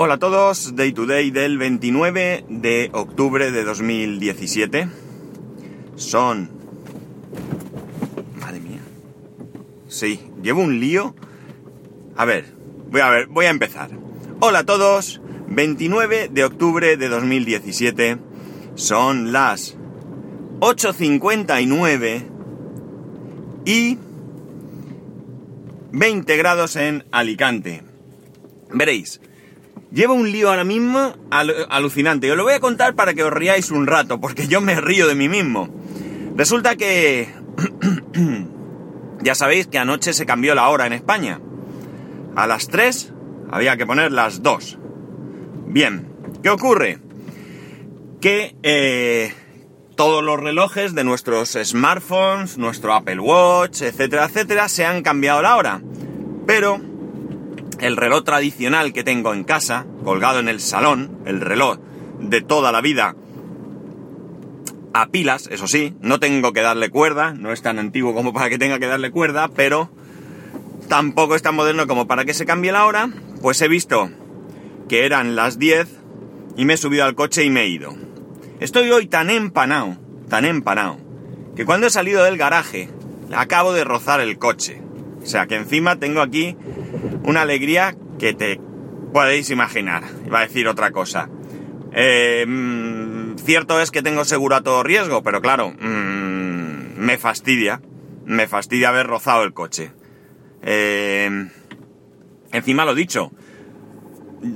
Hola a todos, Day to Day del 29 de octubre de 2017. Son... Madre mía. Sí, llevo un lío. A ver, voy a ver, voy a empezar. Hola a todos, 29 de octubre de 2017. Son las 8.59 y 20 grados en Alicante. Veréis, llevo un lío ahora mismo al- alucinante. Os lo voy a contar para que os riáis un rato, porque yo me río de mí mismo. Resulta que... ya sabéis que anoche se cambió la hora en España. A las 3 había que poner las 2. Bien, ¿qué ocurre? Que eh, todos los relojes de nuestros smartphones, nuestro Apple Watch, etcétera, etcétera, se han cambiado la hora. Pero el reloj tradicional que tengo en casa, colgado en el salón, el reloj de toda la vida, a pilas, eso sí, no tengo que darle cuerda, no es tan antiguo como para que tenga que darle cuerda, pero tampoco es tan moderno como para que se cambie la hora, pues he visto que eran las 10 y me he subido al coche y me he ido. Estoy hoy tan empanado, tan empanado, que cuando he salido del garaje acabo de rozar el coche. O sea que encima tengo aquí una alegría que te podéis imaginar. Iba a decir otra cosa. Eh, mm, cierto es que tengo seguro a todo riesgo, pero claro, mm, me fastidia. Me fastidia haber rozado el coche. Eh, encima lo dicho.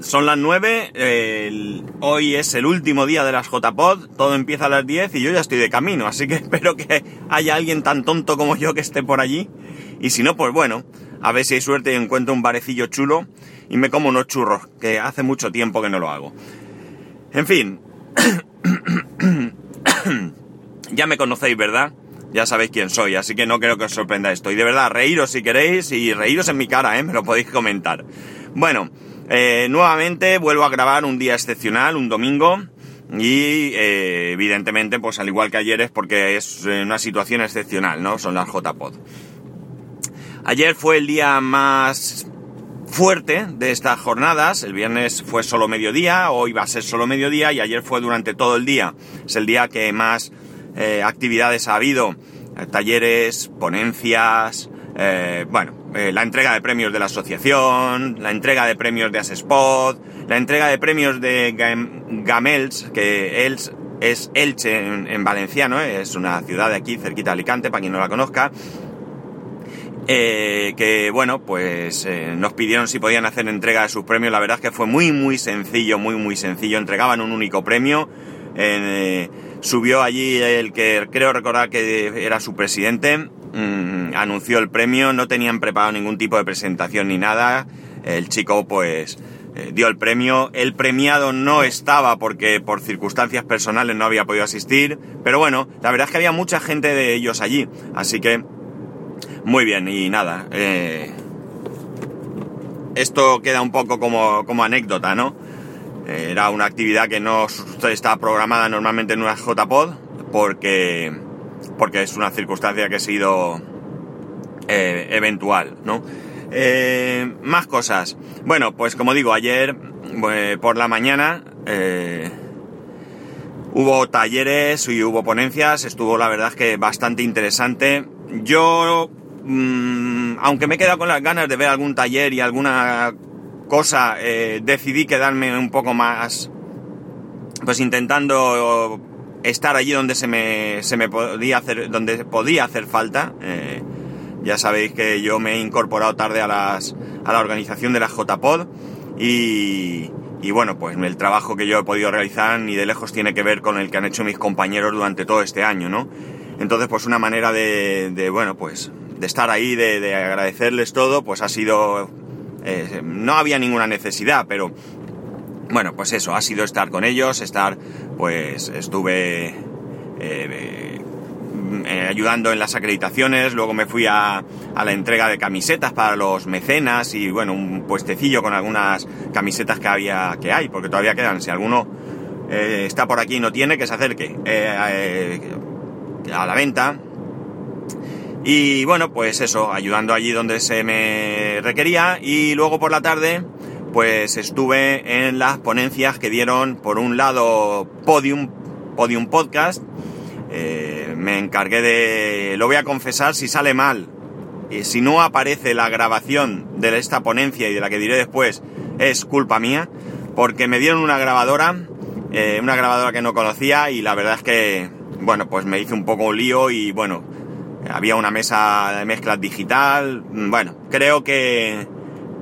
Son las 9, el- hoy es el último día de las JPod, todo empieza a las 10 y yo ya estoy de camino, así que espero que haya alguien tan tonto como yo que esté por allí. Y si no, pues bueno, a ver si hay suerte y encuentro un barecillo chulo y me como unos churros, que hace mucho tiempo que no lo hago. En fin, ya me conocéis, ¿verdad? Ya sabéis quién soy, así que no creo que os sorprenda esto. Y de verdad, reíros si queréis y reíros en mi cara, ¿eh? Me lo podéis comentar. Bueno, eh, nuevamente vuelvo a grabar un día excepcional, un domingo. Y eh, evidentemente, pues al igual que ayer es porque es eh, una situación excepcional, ¿no? Son las JPod. Ayer fue el día más fuerte de estas jornadas. El viernes fue solo mediodía, hoy va a ser solo mediodía y ayer fue durante todo el día. Es el día que más eh, actividades ha habido. Eh, talleres, ponencias, eh, bueno, la entrega de premios de la asociación, la entrega de premios de Asespod, la entrega de premios de Gam- Gamels, que Els es Elche en, en valenciano, es una ciudad de aquí, cerquita de Alicante, para quien no la conozca. Eh, que bueno, pues eh, nos pidieron si podían hacer entrega de sus premios. La verdad es que fue muy, muy sencillo, muy, muy sencillo. Entregaban un único premio. Eh, subió allí el que creo recordar que era su presidente. mm, anunció el premio. No tenían preparado ningún tipo de presentación ni nada. El chico, pues, dio el premio. El premiado no estaba porque por circunstancias personales no había podido asistir. Pero bueno, la verdad es que había mucha gente de ellos allí. Así que muy bien, y nada. eh, esto queda un poco como, como anécdota, ¿no? Eh, Era una actividad que no está programada normalmente en una JPod porque, porque es una circunstancia que ha sido eh, eventual, ¿no? Más cosas. Bueno, pues como digo, ayer por la mañana hubo talleres y hubo ponencias, estuvo la verdad que bastante interesante. Yo, mm, aunque me he quedado con las ganas de ver algún taller y alguna cosa, eh, decidí quedarme un poco más, pues intentando estar allí donde se me, se me podía hacer, donde podía hacer falta. Eh, ya sabéis que yo me he incorporado tarde a, las, a la organización de la JPod y, y bueno, pues el trabajo que yo he podido realizar ni de lejos tiene que ver con el que han hecho mis compañeros durante todo este año, ¿no? Entonces, pues una manera de, de bueno, pues de estar ahí, de, de agradecerles todo, pues ha sido... eh, no había ninguna necesidad, pero bueno, pues eso, ha sido estar con ellos, estar, pues estuve... eh, eh, ayudando en las acreditaciones, luego me fui a, a la entrega de camisetas para los mecenas y bueno, un puestecillo con algunas camisetas que había, que hay, porque todavía quedan, si alguno está por aquí y no tiene, que se acerque a la venta. Y bueno, pues eso, ayudando allí donde se me requería y luego por la tarde pues estuve en las ponencias que dieron, por un lado, Podium, Podium Podcast. Eh, me encargué de, lo voy a confesar, si sale mal, y si no aparece la grabación de esta ponencia y de la que diré después, es culpa mía, porque me dieron una grabadora, eh, una grabadora que no conocía y la verdad es que, bueno, pues me hice un poco un lío y bueno, había una mesa de mezclas digital, bueno, creo que,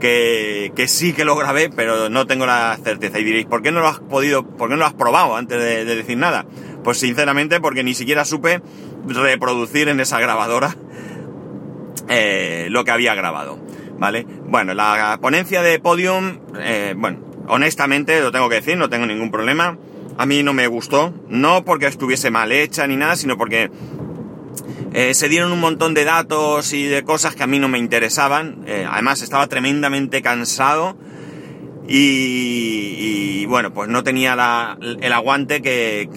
que, sí que lo grabé, pero no tengo la certeza. Y diréis, ¿por qué no lo has podido, por qué no lo has probado antes de, decir nada? Pues sinceramente porque ni siquiera supe reproducir en esa grabadora eh, lo que había grabado. ¿Vale? Bueno, la ponencia de Podium, eh, bueno, honestamente lo tengo que decir, no tengo ningún problema. A mí no me gustó, no porque estuviese mal hecha ni nada, sino porque eh, se dieron un montón de datos y de cosas que a mí no me interesaban. Eh, además estaba tremendamente cansado y, bueno, pues no tenía el aguante que,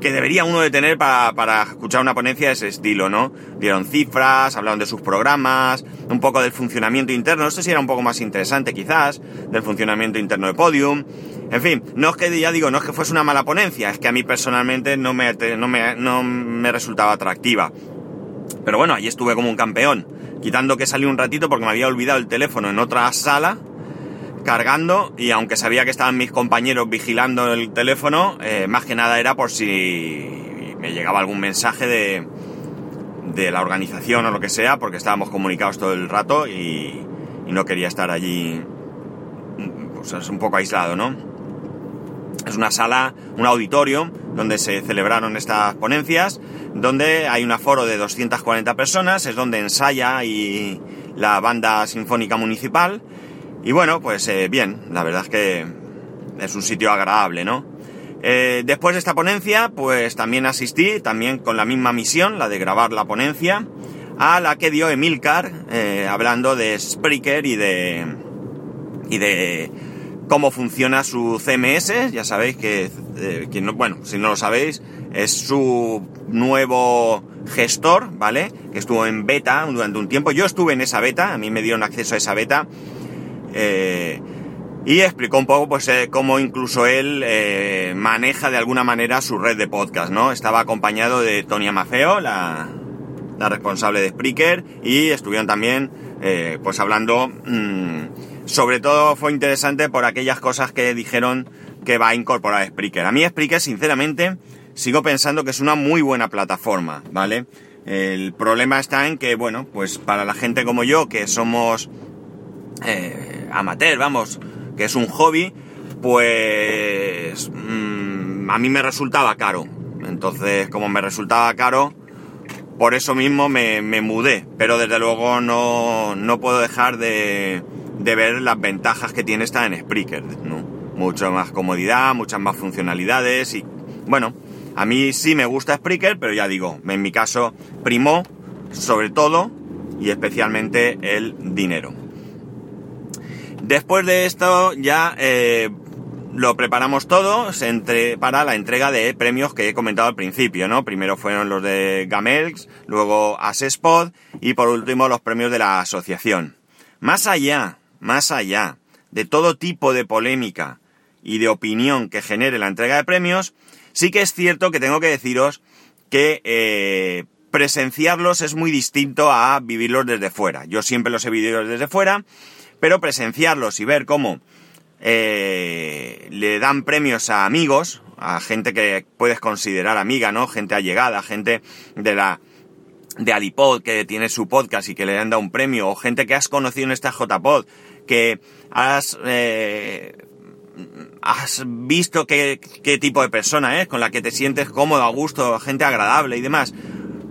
que, debería uno de tener para, escuchar una ponencia de ese estilo, ¿no? Dieron cifras, hablaron de sus programas, un poco del funcionamiento interno. Esto sí era un poco más interesante quizás, del funcionamiento interno de Podium. En fin, no es que, ya digo, no es que fuese una mala ponencia, es que a mí personalmente no me, no me, no me resultaba atractiva. Pero bueno, ahí estuve como un campeón, quitando que salí un ratito porque me había olvidado el teléfono en otra sala, cargando, y aunque sabía que estaban mis compañeros vigilando el teléfono, eh, más que nada era por si me llegaba algún mensaje de, de la organización o lo que sea, porque estábamos comunicados todo el rato y, y no quería estar allí pues, un poco aislado, ¿no? Es una sala, un auditorio donde se celebraron estas ponencias, donde hay un aforo de 240 personas, es donde ensaya y la banda sinfónica municipal. Y bueno, pues eh, bien, la verdad es que es un sitio agradable, ¿no? Eh, después de esta ponencia, pues también asistí, también con la misma misión, la de grabar la ponencia, a la que dio Emilcar, eh, hablando de Spreaker y de, y de cómo funciona su CMS. Ya sabéis que, eh, no, bueno, si no lo sabéis, es su nuevo gestor, ¿vale? Que estuvo en beta durante un tiempo. Yo estuve en esa beta, a mí me dieron acceso a esa beta. Eh, y explicó un poco, pues, eh, cómo incluso él maneja de alguna manera su red de podcast, ¿no? Estaba acompañado de Tony Amafeo, la, la responsable de Spreaker, y estuvieron también, pues, hablando... Mmm, sobre todo fue interesante por aquellas cosas que dijeron que va a incorporar Spreaker. A mí Spreaker, sinceramente, sigo pensando que es una muy buena plataforma, ¿vale? El problema está en que, bueno, pues para la gente como yo, que somos eh, amateur, vamos, que es un hobby, pues mm, a mí me resultaba caro. Entonces, como me resultaba caro, por eso mismo me, me mudé. Pero desde luego no, no puedo dejar de, de ver las ventajas que tiene estar en Spreaker, ¿no? Mucha más comodidad, muchas más funcionalidades y, bueno, a mí sí me gusta Spreaker, pero ya digo, en mi caso primó sobre todo y especialmente el dinero. Después de esto ya eh, lo preparamos todo para la entrega de premios que he comentado al principio, ¿no? Primero fueron los de Gamelx, luego Asespod y por último los premios de la asociación. Más allá más allá de todo tipo de polémica y de opinión que genere la entrega de premios, sí que es cierto que tengo que deciros que eh, presenciarlos es muy distinto a vivirlos desde fuera. Yo siempre los he vivido desde fuera, pero presenciarlos y ver cómo eh, le dan premios a amigos, a gente que puedes considerar amiga, ¿no? Gente allegada, gente de la de Alipod que tiene su podcast y que le han dado un premio, o gente que has conocido en esta JPod que has, eh, visto qué, qué, tipo de persona es, con la que te sientes cómodo, a gusto, gente agradable y demás,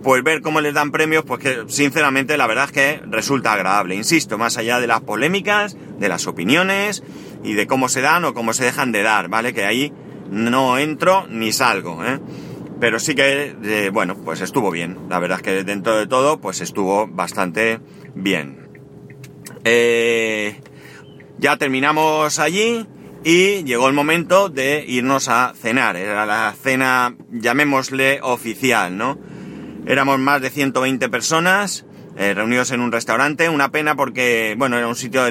pues ver cómo les dan premios, pues que sinceramente la verdad es que resulta agradable. Insisto, más allá de las polémicas, de las opiniones y de cómo se dan o cómo se dejan de dar, ¿vale? Que ahí no entro ni salgo, ¿eh? Pero sí que, eh, bueno, pues estuvo bien. La verdad es que dentro de todo, pues estuvo bastante bien. Eh, ya terminamos allí y llegó el momento de irnos a cenar. Era la cena, llamémosle oficial, ¿no? Éramos más de 120 personas, eh, reunidos en un restaurante. Una pena porque, bueno, era un sitio...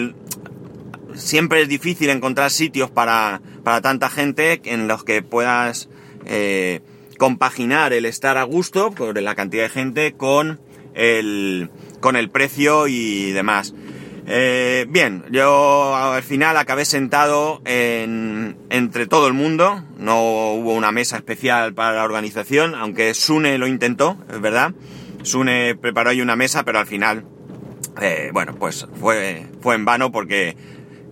Siempre es difícil encontrar sitios para, para tanta gente en los que puedas eh, compaginar el estar a gusto, con la cantidad de gente, con el, con el precio y demás. Eh, bien, yo al final acabé sentado en, entre todo el mundo, no hubo una mesa especial para la organización, aunque Sune lo intentó, es verdad. Sune preparó ahí una mesa, pero al final, eh, bueno, pues fue, fue en vano porque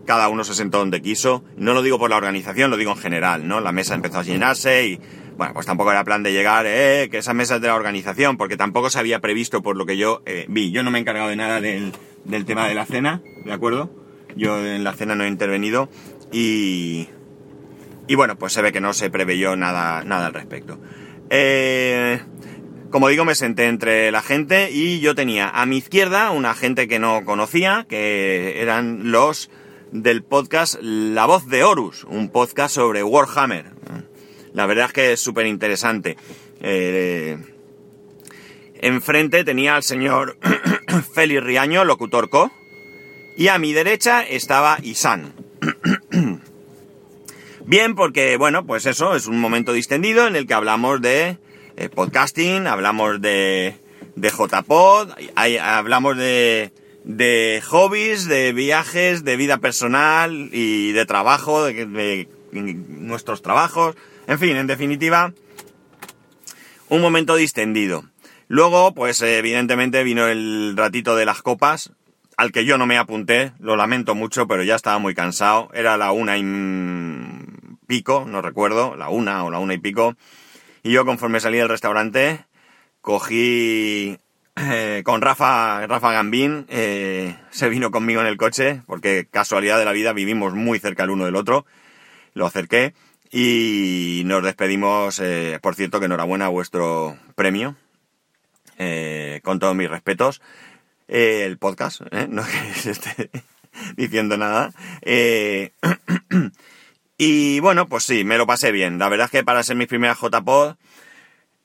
cada uno se sentó donde quiso. No lo digo por la organización, lo digo en general, ¿no? La mesa empezó a llenarse y, bueno, pues tampoco era plan de llegar, eh, que esa mesa es de la organización, porque tampoco se había previsto por lo que yo eh, vi. Yo no me he encargado de nada del, del tema de la cena, ¿de acuerdo? Yo en la cena no he intervenido y, y bueno, pues se ve que no se preveyó nada, nada al respecto. Eh, como digo, me senté entre la gente y yo tenía a mi izquierda una gente que no conocía, que eran los del podcast La Voz de Horus, un podcast sobre Warhammer. La verdad es que es súper interesante. Eh, enfrente tenía al señor Félix Riaño, locutor co, y a mi derecha estaba Isan. Bien, porque bueno, pues eso, es un momento distendido en el que hablamos de eh, podcasting, hablamos de, de JPod, hablamos de, de hobbies, de viajes, de vida personal y de trabajo, de, nuestros trabajos, en fin, en definitiva, un momento distendido. Luego, pues evidentemente vino el ratito de las copas, al que yo no me apunté, lo lamento mucho, pero ya estaba muy cansado. Era la una y pico, no recuerdo, la una o la una y pico. Y yo conforme salí del restaurante, cogí eh, con Rafa, Rafa Gambín, eh, se vino conmigo en el coche, porque casualidad de la vida vivimos muy cerca el uno del otro. Lo acerqué y nos despedimos, eh, por cierto, que enhorabuena a vuestro premio, con todos mis respetos. el podcast, no que esté diciendo nada. y bueno, pues sí, me lo pasé bien. La verdad es que para ser mis primeras JPod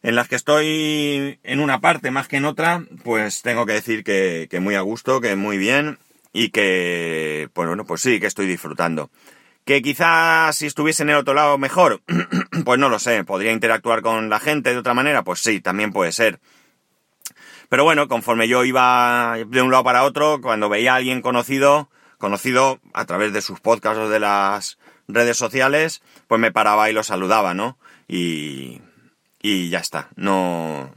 en las que estoy en una parte más que en otra, pues tengo que decir que, muy a gusto, que muy bien y que, pues bueno, pues sí, que estoy disfrutando. Que quizás si estuviese en el otro lado mejor, pues no lo sé, podría interactuar con la gente de otra manera, pues sí, también puede ser. Pero bueno, conforme yo iba de un lado para otro, cuando veía a alguien conocido, conocido a través de sus podcasts o de las redes sociales, pues me paraba y lo saludaba, ¿no? Y, y ya está. No,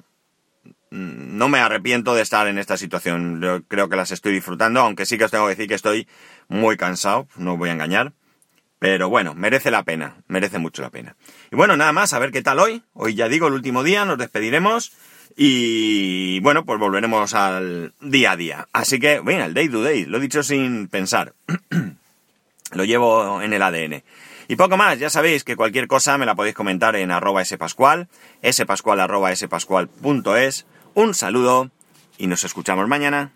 no me arrepiento de estar en esta situación. Yo creo que las estoy disfrutando, aunque sí que os tengo que decir que estoy muy cansado, no voy a engañar. Pero bueno, merece la pena, merece mucho la pena. Y bueno, nada más, a ver qué tal hoy. Hoy ya digo, el último día, nos despediremos. Y bueno, pues volveremos al día a día. Así que, bueno, el day to day, lo he dicho sin pensar. lo llevo en el ADN. Y poco más, ya sabéis que cualquier cosa me la podéis comentar en arroba spascual, spascual arroba spascual.es. Un saludo y nos escuchamos mañana.